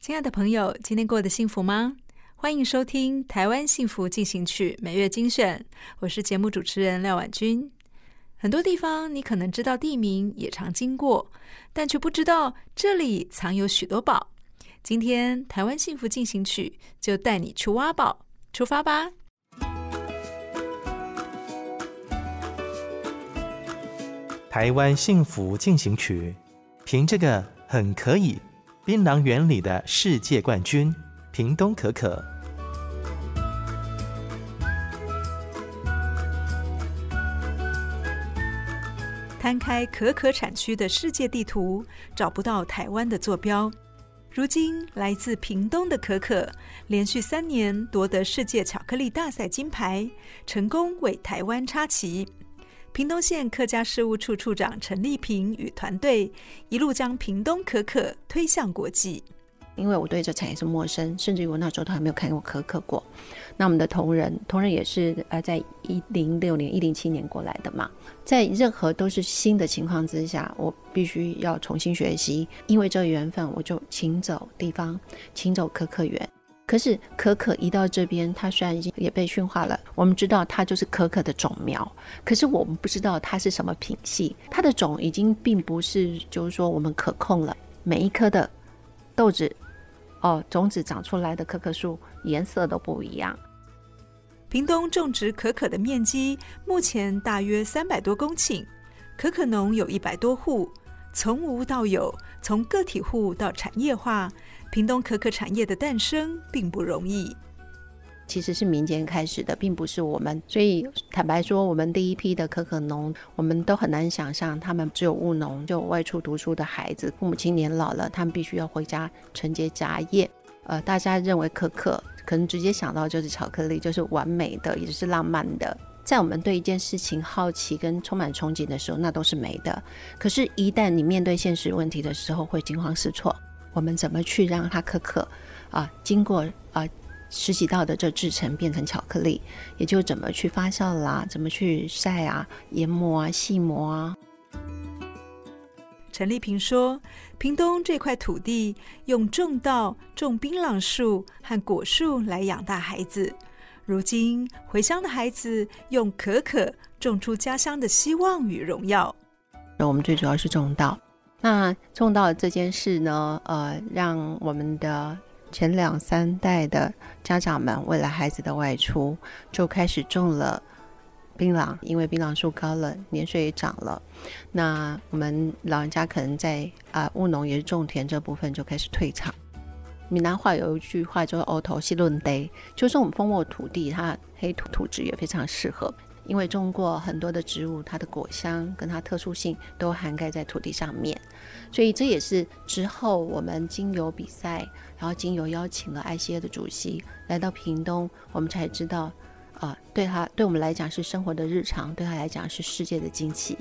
亲爱的朋友，今天过得幸福吗？欢迎收听《台湾幸福进行曲》每月精选，我是节目主持人廖婉君。很多地方你可能知道地名，也常经过，但却不知道这里藏有许多宝。今天《台湾幸福进行曲》就带你去挖宝，出发吧！台湾幸福进行曲，凭这个很可以。槟榔园里的世界冠军，屏东可可。摊开可可产区的世界地图，找不到台湾的坐标。如今，来自屏东的可可连续三年夺得世界巧克力大赛金牌，成功为台湾插旗。屏东县客家事务处处长陈丽萍与团队一路将屏东可可推向国际。因为我对这产业是陌生，甚至于我那时候都还没有看过可可过。那我们的同仁，同仁也是呃，在一零六年、一零七年过来的嘛，在任何都是新的情况之下，我必须要重新学习。因为这缘分，我就请走地方，请走可可园。可是可可一到这边，它虽然已经也被驯化了，我们知道它就是可可的种苗，可是我们不知道它是什么品系，它的种已经并不是就是说我们可控了。每一颗的豆子，哦，种子长出来的可可树颜色都不一样。屏东种植可可的面积目前大约三百多公顷，可可农有一百多户，从无到有，从个体户到产业化。屏东可可产业的诞生并不容易，其实是民间开始的，并不是我们。所以坦白说，我们第一批的可可农，我们都很难想象，他们只有务农，就外出读书的孩子，父母亲年老了，他们必须要回家承接家业。呃，大家认为可可可能直接想到就是巧克力，就是完美的，也是浪漫的。在我们对一件事情好奇跟充满憧憬的时候，那都是美的。可是，一旦你面对现实问题的时候，会惊慌失措。我们怎么去让它可可啊，经过啊十几道的这制成变成巧克力，也就怎么去发酵啦，怎么去晒啊、研磨啊、细磨啊。陈丽萍说：“屏东这块土地用种稻、种槟榔树和果树来养大孩子，如今回乡的孩子用可可种出家乡的希望与荣耀。那我们最主要是种稻。”那种稻这件事呢，呃，让我们的前两三代的家长们为了孩子的外出，就开始种了槟榔，因为槟榔树高了，年岁也长了。那我们老人家可能在啊务农也是种田这部分就开始退场。闽南话有一句话叫做“乌土是论地”，就是我们丰沃土地，它黑土土质也非常适合。因为种过很多的植物，它的果香跟它特殊性都涵盖在土地上面，所以这也是之后我们经由比赛，然后经由邀请了 ICA 的主席来到屏东，我们才知道，啊、对他对我们来讲是生活的日常，对他来讲是世界的惊奇。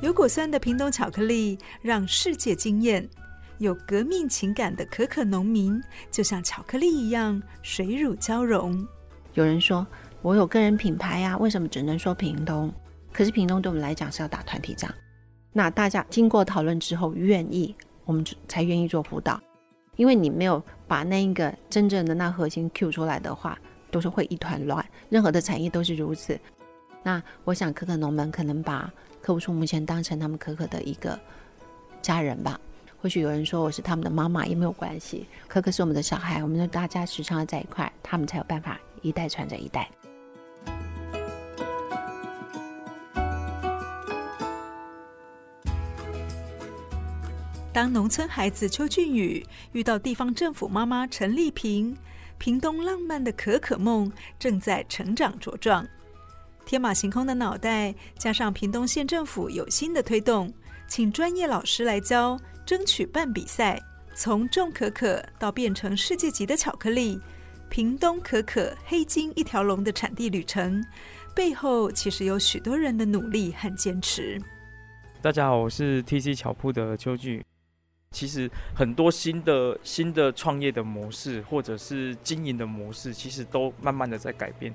有果酸的屏东巧克力让世界惊艳。有革命情感的可可农民，就像巧克力一样水乳交融。有人说我有个人品牌呀、为什么只能说屏东？可是屏东对我们来讲是要打团体仗。那大家经过讨论之后愿意，我们才愿意做辅导。因为你没有把那一个真正的那核心 Q 出来的话，都是会一团乱。任何的产业都是如此。那我想可可农们可能把柯吴叔目前当成他们可可的一个家人吧。或许有人说我是他们的妈妈也没有关系，可可是我们的小孩，我们大家时常在一块，他们才有办法一代传着一代。当农村孩子邱俊宇遇到地方政府妈妈陈丽萍，屏东浪漫的可可梦正在成长茁壮。天马行空的脑袋，加上屏东县政府有心的推动，请专业老师来教，争取办比赛，从种可可到变成世界级的巧克力，屏东可可黑金一条龙的产地旅程，背后其实有许多人的努力和坚持。大家好，我是 TC 巧铺的邱俊。其实很多新的新的创业的模式，或者是经营的模式，其实都慢慢的在改变。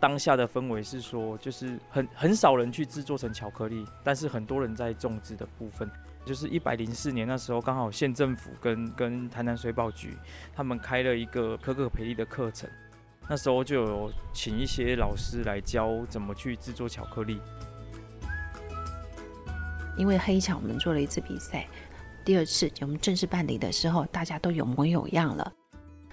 当下的氛围是说，就是很很少人去制作成巧克力，但是很多人在种植的部分，就是一百零四年那时候，刚好县政府跟跟台南水保局他们开了一个可可培力的课程，那时候就有请一些老师来教怎么去制作巧克力。因为黑巧，我们做了一次比赛。第二次我们正式办理的时候，大家都有模有样了，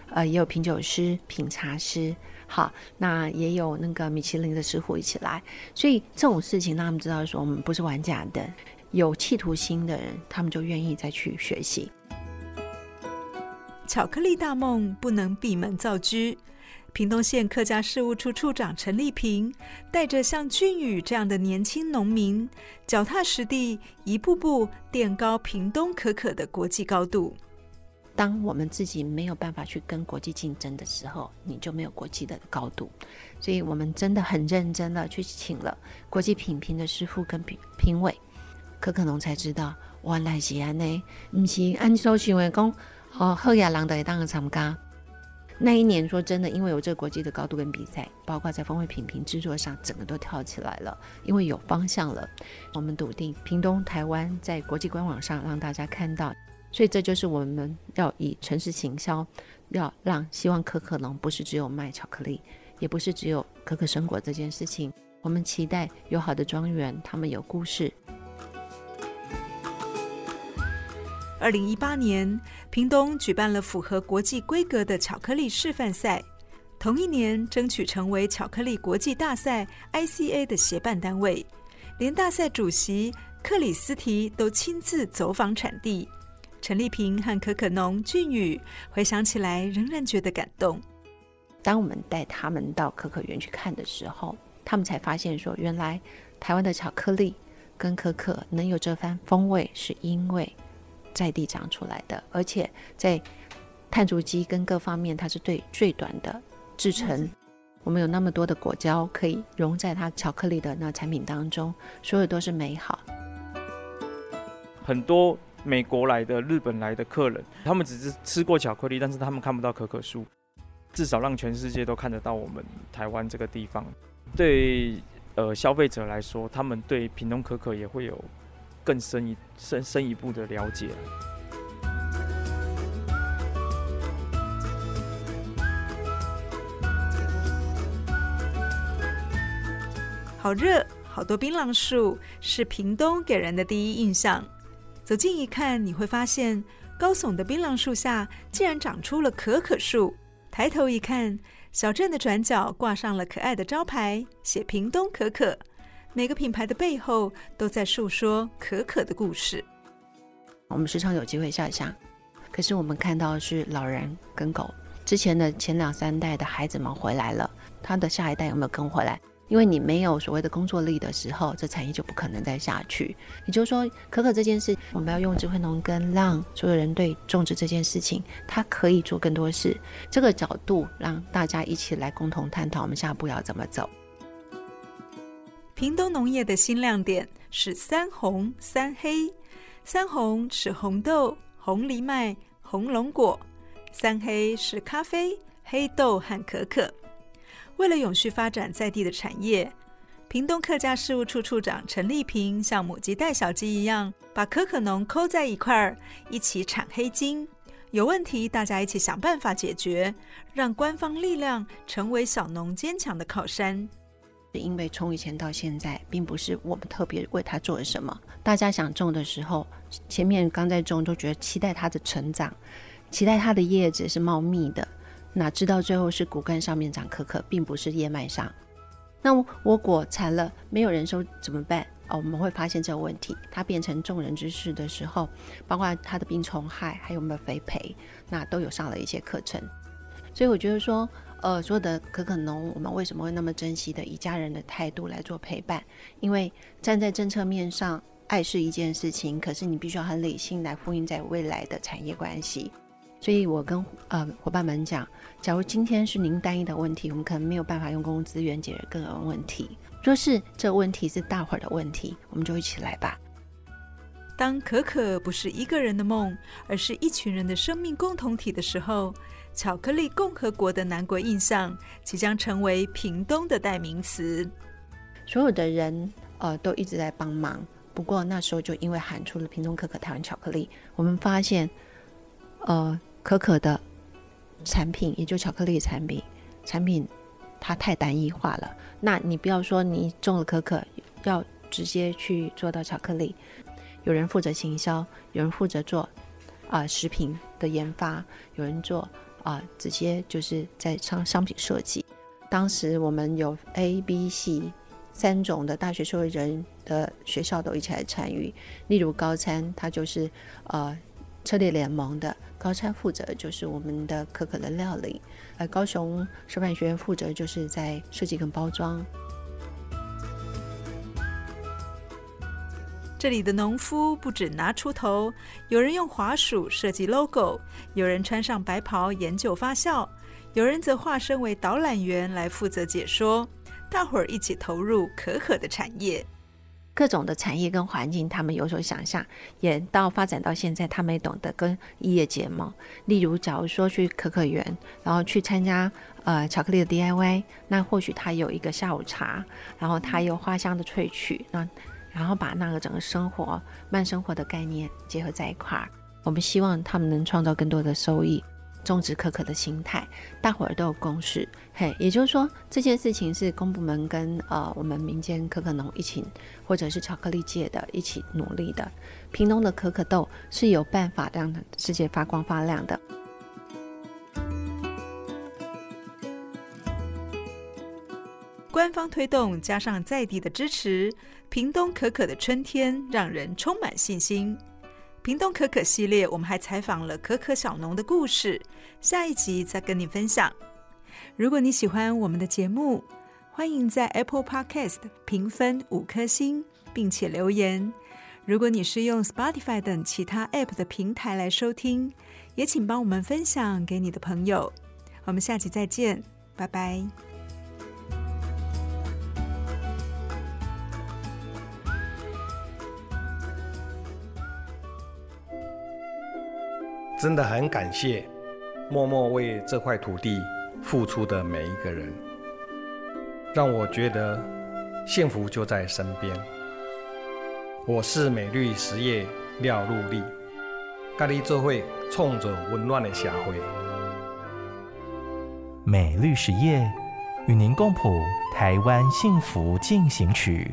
呃，也有品酒师、品茶师，好，那也有那个米其林的师傅一起来，所以这种事情让他们知道说我们不是玩假的，有企图心的人，他们就愿意再去学习。巧克力大梦不能闭门造车。屏东县客家事务处处长陈丽萍带着像俊宇这样的年轻农民，脚踏实地，一步步垫高屏东可可的国际高度。当我们自己没有办法去跟国际竞争的时候，你就没有国际的高度。所以我们真的很认真的去请了国际品评的师傅跟评评委，可可农才知道，原来是安内，不是按说行为讲，哦，好亚人都会当个参加。那一年，说真的，因为有这个国际的高度跟比赛，包括在风味品评制作上，整个都跳起来了。因为有方向了，我们笃定屏东、台湾在国际官网上让大家看到，所以这就是我们要以城市行销，要让希望可可农不是只有卖巧克力，也不是只有可可生果这件事情。我们期待有好的庄园，他们有故事。二零一八年，屏东举办了符合国际规格的巧克力示范赛。同一年，争取成为巧克力国际大赛 （ICA） 的协办单位，连大赛主席克里斯提都亲自走访产地。陈丽萍和可可农俊宇回想起来，仍然觉得感动。当我们带他们到可可园去看的时候，他们才发现说，原来台湾的巧克力跟可可能有这番风味，是因为。在地长出来的，而且在碳足迹跟各方面，它是对最短的制成。我们有那么多的果胶可以融在它巧克力的那产品当中，所有都是美好。很多美国来的、日本来的客人，他们只是吃过巧克力，但是他们看不到可可树。至少让全世界都看得到我们台湾这个地方。对呃消费者来说，他们对屏东可可也会有。更深一深深一步的了解。好热，好多槟榔树，是屏东给人的第一印象。走近一看，你会发现高耸的槟榔树下竟然长出了可可树。抬头一看，小镇的转角挂上了可爱的招牌，写“屏东可可”。每个品牌的背后都在诉说可可的故事。我们时常有机会下乡，可是我们看到的是老人跟狗。之前的前两三代的孩子们回来了，他的下一代有没有跟回来？因为你没有所谓的工作力的时候，这产业就不可能再下去。也就是说，可可这件事，我们要用智慧农耕，让所有人对种植这件事情，它可以做更多事。这个角度让大家一起来共同探讨，我们下一步要怎么走。屏东农业的新亮点是三红三黑。三红是红豆、红藜麦、红龙果；三黑是咖啡、黑豆和可可。为了永续发展在地的产业，屏东客家事务处处长陈丽萍像母鸡带小鸡一样，把可可农扣在一块儿，一起产黑金。有问题，大家一起想办法解决，让官方力量成为小农坚强的靠山。因为从以前到现在，并不是我们特别为它做了什么。大家想种的时候，前面刚在种都觉得期待它的成长，期待它的叶子是茂密的，哪知道最后是骨干上面长可可，并不是叶脉上。那我果残了，没有人收怎么办？哦，我们会发现这个问题，它变成众人之事的时候，包括它的病虫害，还有没有肥培，那都有上了一些课程。所以我觉得说，呃，所有的可可农，我们为什么会那么珍惜的，以家人的态度来做陪伴？因为站在政策面上，爱是一件事情，可是你必须要很理性来呼应在未来的产业关系。所以我跟呃伙伴们讲，假如今天是您单一的问题，我们可能没有办法用公共资源解决个人问题。若是这问题是大伙儿的问题，我们就一起来吧。当可可不是一个人的梦，而是一群人的生命共同体的时候，巧克力共和国的南国印象即将成为屏东的代名词。所有的人呃都一直在帮忙，不过那时候就因为喊出了屏东可可台湾巧克力，我们发现呃可可的产品，也就巧克力产品产品。它太单一化了。那你不要说你种了可可，要直接去做到巧克力。有人负责行销，有人负责做啊、食品的研发，有人做啊、直接就是在商商品设计。当时我们有 A、B、C 三种的大学社会人的学校都一起来参与。例如高参，它就是呃。策略联盟的高餐负责就是我们的可可的料理，而高雄师范学院负责就是在设计跟包装。这里的农夫不止拿锄头，有人用滑鼠设计 logo，有人穿上白袍研究发酵，有人则化身为导览员来负责解说，大伙儿一起投入可可的产业。各种的产业跟环境，他们有所想象，也到发展到现在，他们也懂得跟业结盟。例如，假如说去可可园，然后去参加呃巧克力的 DIY，那或许他有一个下午茶，然后他有花香的萃取，那然后把那个整个生活慢生活的概念结合在一块儿，我们希望他们能创造更多的收益。种植可可的心态，大伙儿都有共识。嘿，也就是说，这件事情是公部门跟呃我们民间可可农一起，或者是巧克力界的一起努力的。屏东的可可豆是有办法让世界发光发亮的。官方推动加上在地的支持，屏东可可的春天让人充满信心。屏东可可系列，我们还采访了可可小农的故事，下一集再跟你分享。如果你喜欢我们的节目，欢迎在 Apple Podcast 评分五颗星，并且留言。如果你是用 Spotify 等其他 App 的平台来收听，也请帮我们分享给你的朋友。我们下集再见，拜拜。真的很感谢默默为这块土地付出的每一个人，让我觉得幸福就在身边。我是美绿实业廖禄立，咖喱做会冲着温暖的社会。美绿实业与您共谱台湾幸福进行曲。